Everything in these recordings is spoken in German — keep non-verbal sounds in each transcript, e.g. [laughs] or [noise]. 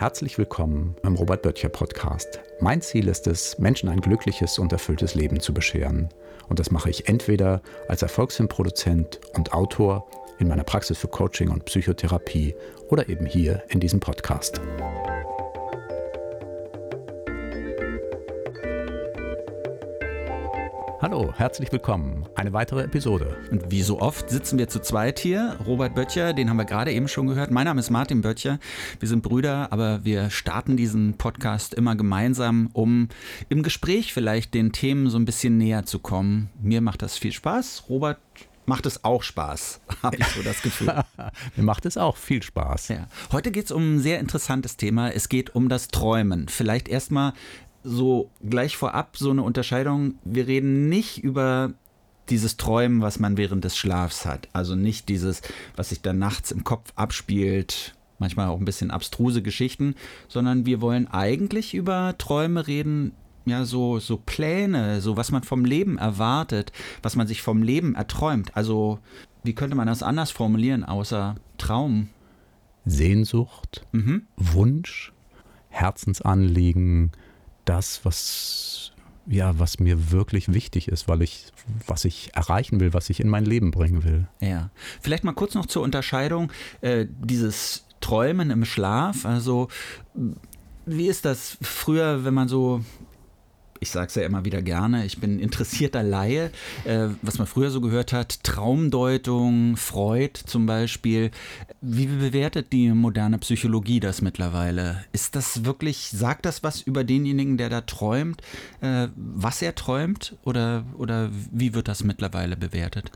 Herzlich willkommen im Robert Böttcher Podcast. Mein Ziel ist es, Menschen ein glückliches und erfülltes Leben zu bescheren. Und das mache ich entweder als Erfolgsfilmproduzent und Autor in meiner Praxis für Coaching und Psychotherapie oder eben hier in diesem Podcast. Hallo, herzlich willkommen. Eine weitere Episode. Und wie so oft sitzen wir zu zweit hier. Robert Böttcher, den haben wir gerade eben schon gehört. Mein Name ist Martin Böttcher. Wir sind Brüder, aber wir starten diesen Podcast immer gemeinsam, um im Gespräch vielleicht den Themen so ein bisschen näher zu kommen. Mir macht das viel Spaß. Robert macht es auch Spaß, [laughs] habe ich so das Gefühl. [laughs] Mir macht es auch viel Spaß. Ja. Heute geht es um ein sehr interessantes Thema. Es geht um das Träumen. Vielleicht erstmal so gleich vorab so eine Unterscheidung. Wir reden nicht über dieses Träumen, was man während des Schlafs hat. Also nicht dieses, was sich dann nachts im Kopf abspielt, manchmal auch ein bisschen abstruse Geschichten, sondern wir wollen eigentlich über Träume reden, ja, so, so Pläne, so was man vom Leben erwartet, was man sich vom Leben erträumt. Also, wie könnte man das anders formulieren, außer Traum? Sehnsucht, mhm. Wunsch, Herzensanliegen, das, was ja, was mir wirklich wichtig ist, weil ich, was ich erreichen will, was ich in mein Leben bringen will. Ja. Vielleicht mal kurz noch zur Unterscheidung, äh, dieses Träumen im Schlaf, also wie ist das früher, wenn man so ich sage es ja immer wieder gerne, ich bin interessierter Laie, äh, was man früher so gehört hat, Traumdeutung, Freud zum Beispiel. Wie bewertet die moderne Psychologie das mittlerweile? Ist das wirklich, sagt das was über denjenigen, der da träumt, äh, was er träumt oder, oder wie wird das mittlerweile bewertet?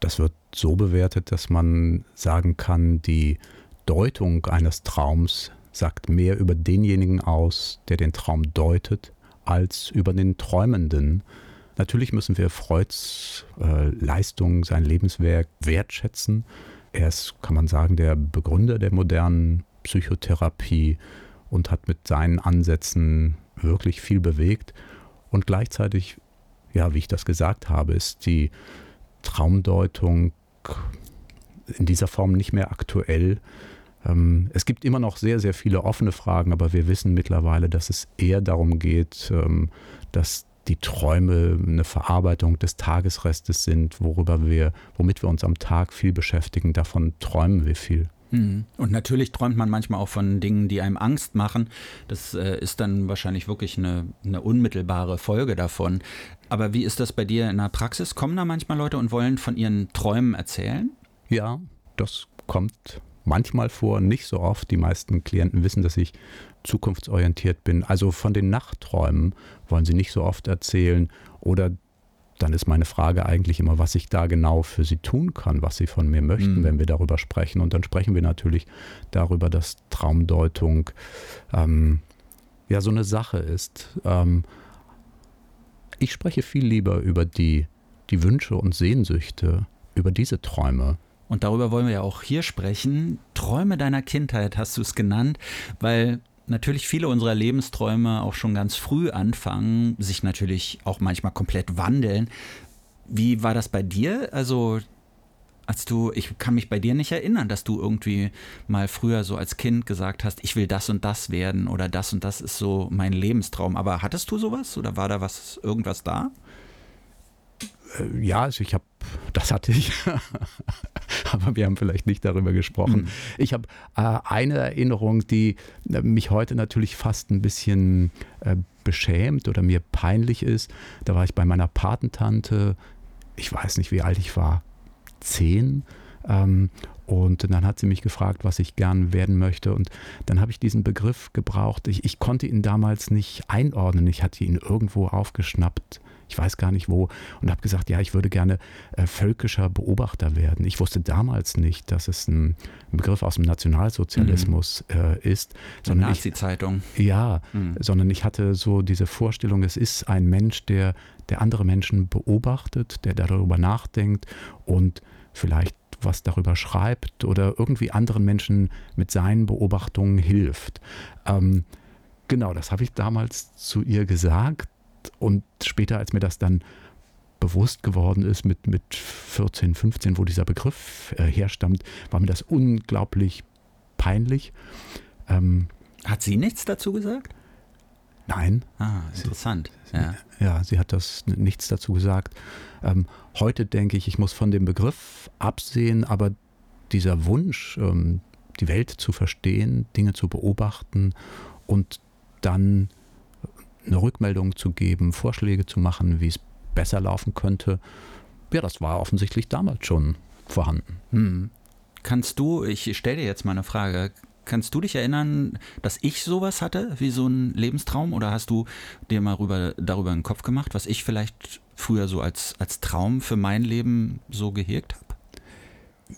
Das wird so bewertet, dass man sagen kann, die Deutung eines Traums sagt mehr über denjenigen aus, der den Traum deutet, als über den Träumenden. Natürlich müssen wir Freuds äh, Leistung, sein Lebenswerk wertschätzen. Er ist, kann man sagen, der Begründer der modernen Psychotherapie und hat mit seinen Ansätzen wirklich viel bewegt. Und gleichzeitig, ja, wie ich das gesagt habe, ist die Traumdeutung in dieser Form nicht mehr aktuell. Ähm, es gibt immer noch sehr, sehr viele offene Fragen, aber wir wissen mittlerweile, dass es eher darum geht, ähm, dass die Träume eine Verarbeitung des Tagesrestes sind, worüber wir, womit wir uns am Tag viel beschäftigen. Davon träumen wir viel. Mhm. Und natürlich träumt man manchmal auch von Dingen, die einem Angst machen. Das äh, ist dann wahrscheinlich wirklich eine, eine, unmittelbare Folge davon. Aber wie ist das bei dir in der Praxis? Kommen da manchmal Leute und wollen von ihren Träumen erzählen? Ja, das kommt manchmal vor, nicht so oft. Die meisten Klienten wissen, dass ich zukunftsorientiert bin. Also von den Nachtträumen wollen sie nicht so oft erzählen. Oder dann ist meine Frage eigentlich immer, was ich da genau für sie tun kann, was sie von mir möchten, mhm. wenn wir darüber sprechen. Und dann sprechen wir natürlich darüber, dass Traumdeutung ähm, ja so eine Sache ist. Ähm, ich spreche viel lieber über die, die Wünsche und Sehnsüchte, über diese Träume, und darüber wollen wir ja auch hier sprechen. Träume deiner Kindheit hast du es genannt, weil natürlich viele unserer Lebensträume auch schon ganz früh anfangen, sich natürlich auch manchmal komplett wandeln. Wie war das bei dir? Also als du, ich kann mich bei dir nicht erinnern, dass du irgendwie mal früher so als Kind gesagt hast, ich will das und das werden oder das und das ist so mein Lebenstraum. Aber hattest du sowas oder war da was, irgendwas da? Äh, ja, also ich habe, [laughs] das hatte ich, [laughs] aber wir haben vielleicht nicht darüber gesprochen. Mhm. Ich habe äh, eine Erinnerung, die äh, mich heute natürlich fast ein bisschen äh, beschämt oder mir peinlich ist. Da war ich bei meiner Patentante, ich weiß nicht, wie alt ich war, zehn. Ähm, und dann hat sie mich gefragt, was ich gern werden möchte. Und dann habe ich diesen Begriff gebraucht. Ich, ich konnte ihn damals nicht einordnen. Ich hatte ihn irgendwo aufgeschnappt ich weiß gar nicht wo, und habe gesagt, ja, ich würde gerne äh, völkischer Beobachter werden. Ich wusste damals nicht, dass es ein, ein Begriff aus dem Nationalsozialismus mhm. äh, ist. Sondern Nazi-Zeitung. Ja, mhm. sondern ich hatte so diese Vorstellung, es ist ein Mensch, der, der andere Menschen beobachtet, der darüber nachdenkt und vielleicht was darüber schreibt oder irgendwie anderen Menschen mit seinen Beobachtungen hilft. Ähm, genau, das habe ich damals zu ihr gesagt und später, als mir das dann bewusst geworden ist mit, mit 14, 15, wo dieser Begriff äh, herstammt, war mir das unglaublich peinlich. Ähm, Hat sie nichts dazu gesagt? Nein. Ah, interessant. Sie, ja. ja, sie hat das nichts dazu gesagt. Ähm, heute denke ich, ich muss von dem Begriff absehen, aber dieser Wunsch, ähm, die Welt zu verstehen, Dinge zu beobachten und dann eine Rückmeldung zu geben, Vorschläge zu machen, wie es besser laufen könnte, ja, das war offensichtlich damals schon vorhanden. Hm. Kannst du, ich stelle dir jetzt mal eine Frage, kannst du dich erinnern, dass ich sowas hatte, wie so ein Lebenstraum? Oder hast du dir mal rüber, darüber einen Kopf gemacht, was ich vielleicht früher so als, als Traum für mein Leben so gehegt habe?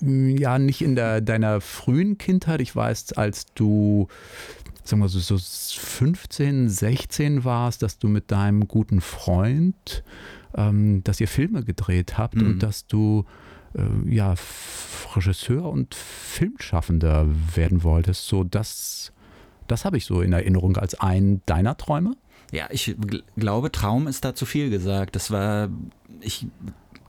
Ja, nicht in der, deiner frühen Kindheit. Ich weiß, als du sagen wir so, so 15, 16 warst, dass du mit deinem guten Freund, ähm, dass ihr Filme gedreht habt mhm. und dass du äh, ja Regisseur und Filmschaffender werden wolltest. So das, das habe ich so in Erinnerung als einen deiner Träume. Ja, ich glaube, Traum ist da zu viel gesagt. Das war, ich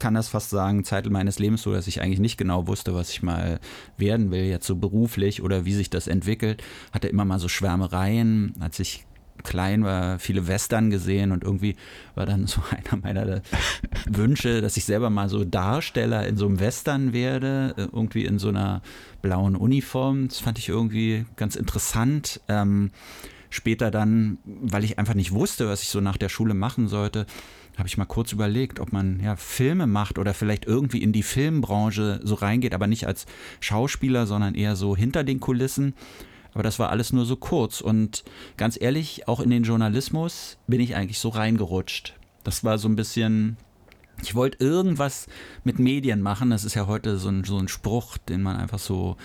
kann das fast sagen, Zeit meines Lebens so, dass ich eigentlich nicht genau wusste, was ich mal werden will, jetzt so beruflich oder wie sich das entwickelt. Hatte immer mal so Schwärmereien, als ich klein war, viele Western gesehen und irgendwie war dann so [laughs] einer meiner Wünsche, dass ich selber mal so Darsteller in so einem Western werde, äh, irgendwie in so einer blauen Uniform. Das fand ich irgendwie ganz interessant. Ähm, später dann, weil ich einfach nicht wusste, was ich so nach der Schule machen sollte, habe ich mal kurz überlegt, ob man ja Filme macht oder vielleicht irgendwie in die Filmbranche so reingeht, aber nicht als Schauspieler, sondern eher so hinter den Kulissen. Aber das war alles nur so kurz. Und ganz ehrlich, auch in den Journalismus bin ich eigentlich so reingerutscht. Das war so ein bisschen, ich wollte irgendwas mit Medien machen. Das ist ja heute so ein, so ein Spruch, den man einfach so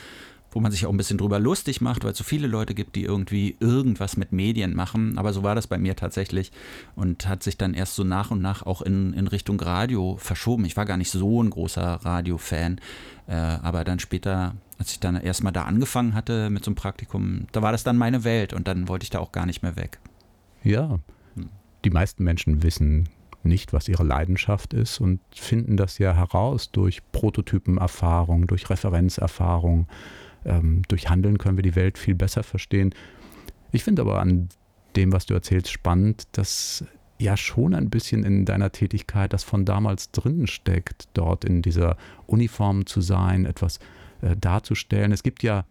wo man sich auch ein bisschen drüber lustig macht, weil es so viele Leute gibt, die irgendwie irgendwas mit Medien machen. Aber so war das bei mir tatsächlich und hat sich dann erst so nach und nach auch in, in Richtung Radio verschoben. Ich war gar nicht so ein großer Radio-Fan, äh, aber dann später, als ich dann erstmal da angefangen hatte mit so einem Praktikum, da war das dann meine Welt und dann wollte ich da auch gar nicht mehr weg. Ja, hm. die meisten Menschen wissen nicht, was ihre Leidenschaft ist und finden das ja heraus durch Prototypenerfahrung, durch Referenzerfahrung ähm, durch Handeln können wir die Welt viel besser verstehen. Ich finde aber an dem, was du erzählst, spannend, dass ja schon ein bisschen in deiner Tätigkeit das von damals drin steckt, dort in dieser Uniform zu sein, etwas äh, darzustellen. Es gibt ja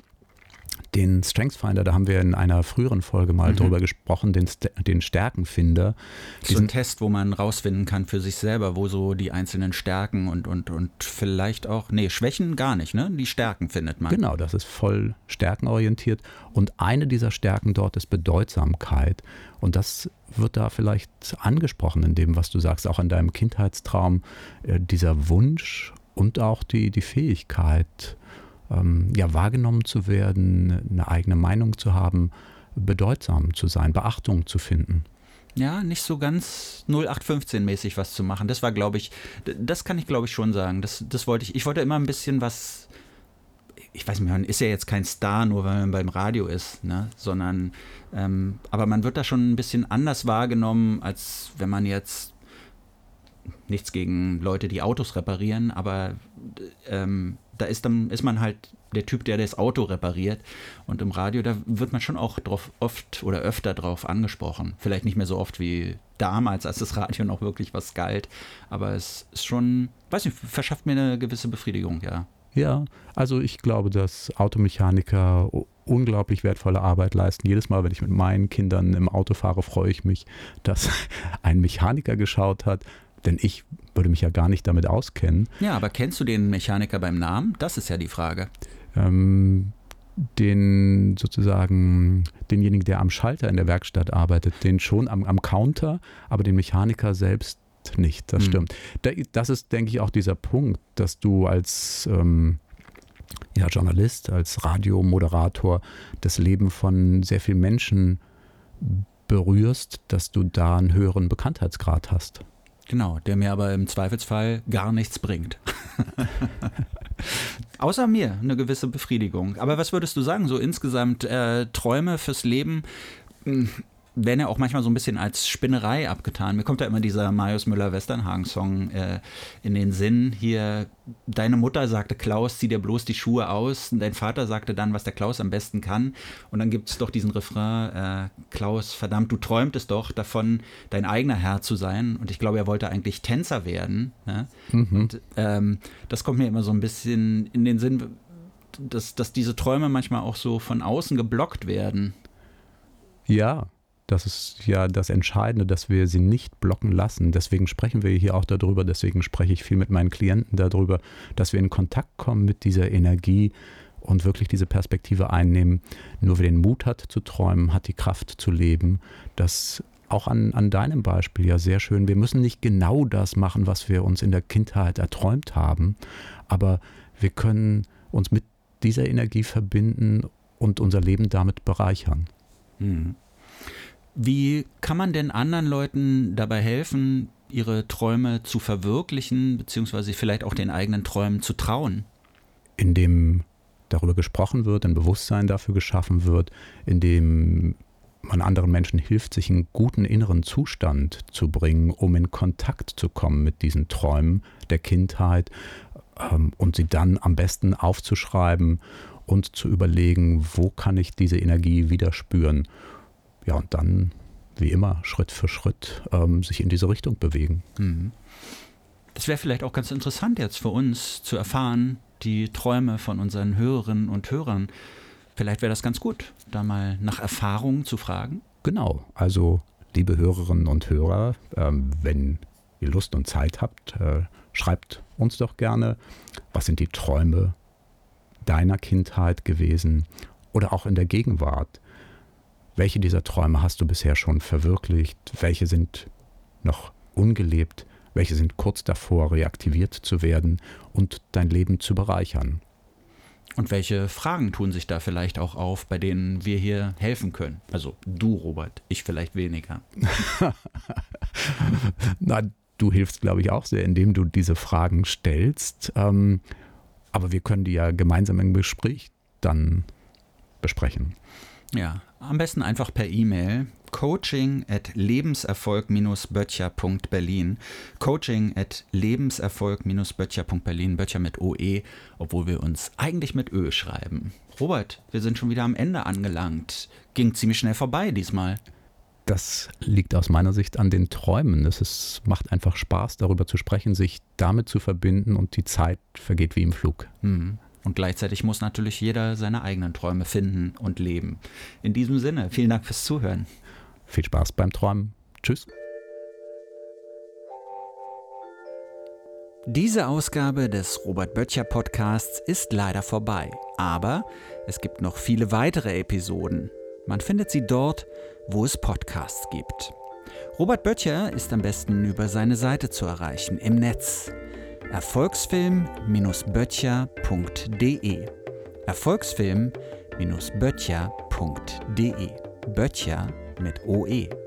den Strengthsfinder, da haben wir in einer früheren Folge mal mhm. drüber gesprochen, den, den Stärkenfinder. So ein Test, wo man rausfinden kann für sich selber, wo so die einzelnen Stärken und, und, und vielleicht auch, nee, Schwächen gar nicht, ne? Die Stärken findet man. Genau, das ist voll stärkenorientiert. Und eine dieser Stärken dort ist Bedeutsamkeit. Und das wird da vielleicht angesprochen in dem, was du sagst, auch in deinem Kindheitstraum, äh, dieser Wunsch und auch die, die Fähigkeit, ähm, ja, wahrgenommen zu werden, eine eigene Meinung zu haben, bedeutsam zu sein, Beachtung zu finden. Ja, nicht so ganz 0815-mäßig was zu machen. Das war, glaube ich, das kann ich, glaube ich, schon sagen. Das, das wollte ich. Ich wollte immer ein bisschen was. Ich weiß nicht, man ist ja jetzt kein Star, nur weil man beim Radio ist, ne? sondern, ähm, aber man wird da schon ein bisschen anders wahrgenommen, als wenn man jetzt nichts gegen Leute, die Autos reparieren, aber ähm, da ist dann ist man halt der Typ, der das Auto repariert. Und im Radio, da wird man schon auch drauf oft oder öfter drauf angesprochen. Vielleicht nicht mehr so oft wie damals, als das Radio noch wirklich was galt. Aber es ist schon, weiß nicht, verschafft mir eine gewisse Befriedigung, ja. Ja, also ich glaube, dass Automechaniker unglaublich wertvolle Arbeit leisten. Jedes Mal, wenn ich mit meinen Kindern im Auto fahre, freue ich mich, dass [laughs] ein Mechaniker geschaut hat, denn ich würde mich ja gar nicht damit auskennen. Ja, aber kennst du den Mechaniker beim Namen? Das ist ja die Frage. Ähm, den sozusagen denjenigen, der am Schalter in der Werkstatt arbeitet, den schon am, am Counter, aber den Mechaniker selbst nicht. Das mhm. stimmt. Das ist, denke ich, auch dieser Punkt, dass du als ähm, ja, Journalist, als Radiomoderator das Leben von sehr vielen Menschen berührst, dass du da einen höheren Bekanntheitsgrad hast. Genau, der mir aber im Zweifelsfall gar nichts bringt. [laughs] Außer mir eine gewisse Befriedigung. Aber was würdest du sagen, so insgesamt äh, Träume fürs Leben? Werden ja auch manchmal so ein bisschen als Spinnerei abgetan. Mir kommt da immer dieser Marius Müller-Westernhagen-Song äh, in den Sinn. Hier, deine Mutter sagte, Klaus, zieh dir bloß die Schuhe aus. Und dein Vater sagte dann, was der Klaus am besten kann. Und dann gibt es doch diesen Refrain, äh, Klaus, verdammt, du träumtest doch davon, dein eigener Herr zu sein. Und ich glaube, er wollte eigentlich Tänzer werden. Ne? Mhm. Und ähm, das kommt mir immer so ein bisschen in den Sinn, dass, dass diese Träume manchmal auch so von außen geblockt werden. Ja, das ist ja das Entscheidende, dass wir sie nicht blocken lassen. Deswegen sprechen wir hier auch darüber, deswegen spreche ich viel mit meinen Klienten darüber, dass wir in Kontakt kommen mit dieser Energie und wirklich diese Perspektive einnehmen. Nur wer den Mut hat zu träumen, hat die Kraft zu leben. Das auch an, an deinem Beispiel ja sehr schön. Wir müssen nicht genau das machen, was wir uns in der Kindheit erträumt haben, aber wir können uns mit dieser Energie verbinden und unser Leben damit bereichern. Mhm. Wie kann man denn anderen Leuten dabei helfen, ihre Träume zu verwirklichen, beziehungsweise vielleicht auch den eigenen Träumen zu trauen? Indem darüber gesprochen wird, ein Bewusstsein dafür geschaffen wird, indem man anderen Menschen hilft, sich einen guten inneren Zustand zu bringen, um in Kontakt zu kommen mit diesen Träumen der Kindheit ähm, und sie dann am besten aufzuschreiben und zu überlegen, wo kann ich diese Energie wieder spüren ja, und dann, wie immer, Schritt für Schritt ähm, sich in diese Richtung bewegen. Mhm. Das wäre vielleicht auch ganz interessant jetzt für uns zu erfahren, die Träume von unseren Hörerinnen und Hörern. Vielleicht wäre das ganz gut, da mal nach Erfahrungen zu fragen. Genau, also liebe Hörerinnen und Hörer, ähm, wenn ihr Lust und Zeit habt, äh, schreibt uns doch gerne, was sind die Träume deiner Kindheit gewesen oder auch in der Gegenwart. Welche dieser Träume hast du bisher schon verwirklicht? Welche sind noch ungelebt? Welche sind kurz davor, reaktiviert zu werden und dein Leben zu bereichern? Und welche Fragen tun sich da vielleicht auch auf, bei denen wir hier helfen können? Also du, Robert, ich vielleicht weniger. [laughs] Na, du hilfst, glaube ich, auch sehr, indem du diese Fragen stellst. Ähm, aber wir können die ja gemeinsam im Gespräch dann besprechen. Ja, am besten einfach per E-Mail coaching at lebenserfolg-böttcher.berlin coaching at lebenserfolg-böttcher.berlin Böttcher mit OE, obwohl wir uns eigentlich mit Ö schreiben. Robert, wir sind schon wieder am Ende angelangt. Ging ziemlich schnell vorbei diesmal. Das liegt aus meiner Sicht an den Träumen. Es ist, macht einfach Spaß, darüber zu sprechen, sich damit zu verbinden und die Zeit vergeht wie im Flug. Mhm. Und gleichzeitig muss natürlich jeder seine eigenen Träume finden und leben. In diesem Sinne, vielen Dank fürs Zuhören. Viel Spaß beim Träumen. Tschüss. Diese Ausgabe des Robert Böttcher Podcasts ist leider vorbei, aber es gibt noch viele weitere Episoden. Man findet sie dort, wo es Podcasts gibt. Robert Böttcher ist am besten über seine Seite zu erreichen im Netz erfolgsfilm-böttcher.de Erfolgsfilm-böttcher.de Böttcher mit OE